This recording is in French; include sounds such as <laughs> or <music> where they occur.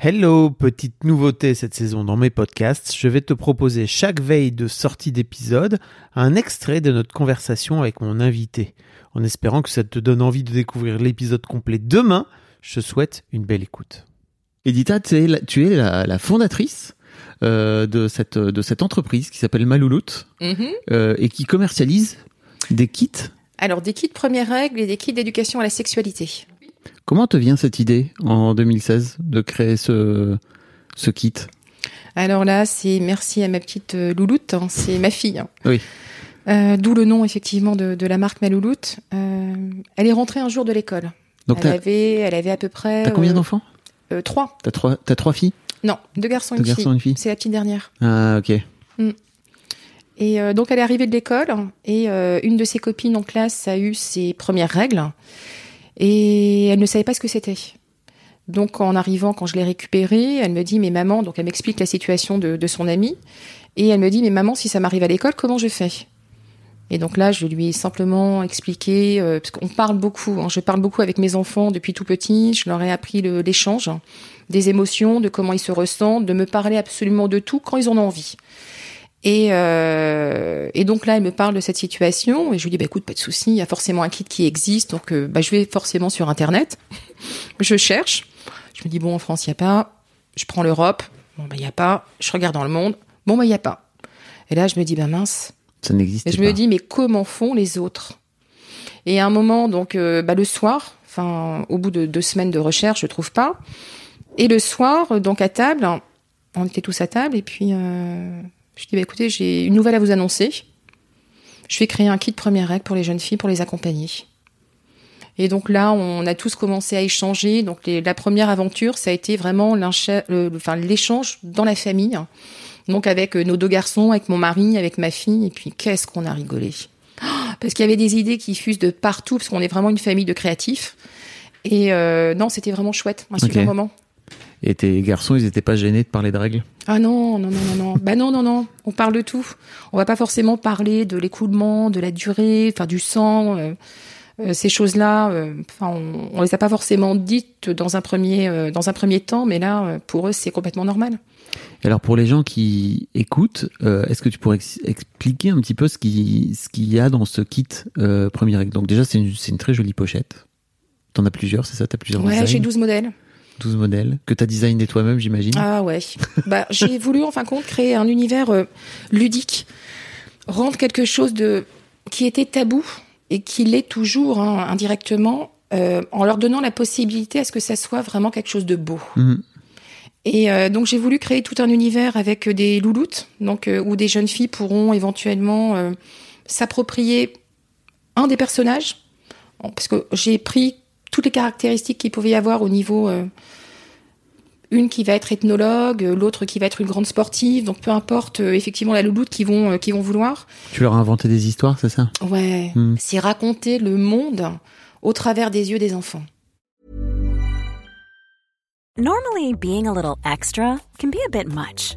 Hello, petite nouveauté cette saison dans mes podcasts. Je vais te proposer chaque veille de sortie d'épisode un extrait de notre conversation avec mon invité. En espérant que ça te donne envie de découvrir l'épisode complet demain, je te souhaite une belle écoute. Edita, tu es la, tu es la, la fondatrice euh, de, cette, de cette entreprise qui s'appelle Malouloute Mhm. euh, et qui commercialise des kits. Alors, des kits premières règles et des kits d'éducation à la sexualité. Comment te vient cette idée en 2016 de créer ce, ce kit? Alors là, c'est merci à ma petite euh, Louloute, hein, c'est ma fille. hein. Oui. Euh, D'où le nom effectivement de, de la marque Malouloute. Euh, elle est rentrée un jour de l'école. Donc Elle avait, elle avait à peu près. t'as combien d'enfants? euh, Trois. T'as trois, trois filles? Non, deux garçons et Deux une garçons et fille. une fille. C'est la petite dernière. Ah ok. Et euh, donc elle est arrivée de l'école et euh, une de ses copines en classe a eu ses premières règles et elle ne savait pas ce que c'était. Donc en arrivant, quand je l'ai récupérée, elle me dit mais maman, donc elle m'explique la situation de, de son amie et elle me dit mais maman si ça m'arrive à l'école comment je fais? Et donc là je lui ai simplement expliqué euh, parce qu'on parle beaucoup, hein, je parle beaucoup avec mes enfants depuis tout petit, je leur ai appris l'échange des émotions, de comment ils se ressentent, de me parler absolument de tout quand ils en ont envie. Et, euh, et donc là, elle me parle de cette situation et je lui dis, bah, écoute, pas de souci, il y a forcément un kit qui existe, donc euh, bah, je vais forcément sur Internet, <laughs> je cherche, je me dis, bon, en France, il n'y a pas, je prends l'Europe, bon, bah, il n'y a pas, je regarde dans le monde, bon, bah, il n'y a pas. Et là, je me dis, bah mince, Ça n'existe et je pas. me dis, mais comment font les autres? Et à un moment, donc, euh, bah, le soir, enfin, au bout de deux semaines de recherche, je trouve pas. Et le soir, euh, donc à table, on était tous à table, et puis euh, je dis, bah, écoutez, j'ai une nouvelle à vous annoncer. Je vais créer un kit première règle pour les jeunes filles pour les accompagner. Et donc là, on a tous commencé à échanger. Donc les- la première aventure, ça a été vraiment enfin, l'échange dans la famille. Donc avec euh, nos deux garçons, avec mon mari, avec ma fille, et puis qu'est-ce qu'on a rigolé. Oh, Parce qu'il y avait des idées qui fusent de partout, parce qu'on est vraiment une famille de créatifs. Et euh, non, c'était vraiment chouette, un super moment. Et tes garçons, ils étaient pas gênés de parler de règles? Ah non, non, non, non, non. bah non, non, non. On parle de tout. On va pas forcément parler de l'écoulement, de la durée, enfin du sang, euh, euh, ces choses-là. euh, Enfin, on, on les a pas forcément dites dans un premier, dans un premier temps, mais là, pour eux, c'est complètement normal. Et Alors pour les gens qui écoutent, euh, est-ce que tu pourrais ex- expliquer un petit peu ce qui ce qu'il y a dans ce kit euh, premier règle? Donc déjà c'est une, une très jolie pochette. T'en as plusieurs, c'est ça? T'as plusieurs Ouais, j'ai 12 modèles. 12 modèles que t'as designé toi-même, j'imagine. Ah ouais. <laughs> bah, j'ai voulu en fin de compte créer un univers euh, ludique, rendre quelque chose de qui était tabou et qui l'est toujours hein, indirectement, euh, en leur donnant la possibilité à ce que ça soit vraiment quelque chose de beau. Mhm. Et euh, donc j'ai voulu créer tout un univers avec des louloutes, donc où des jeunes filles pourront éventuellement s'approprier un des personnages, parce que j'ai pris toutes les caractéristiques qu'il pouvait y avoir au niveau euh, une qui va être ethnologue, euh, l'autre qui va être une grande sportive, donc peu importe euh, effectivement la louloute qu'ils vont euh, qu'ils vont vouloir. Tu leur as inventé des histoires, c'est ça? Ouais, Hmm. c'est raconter le monde au travers des yeux des enfants. Normally, being a little extra can be a bit much,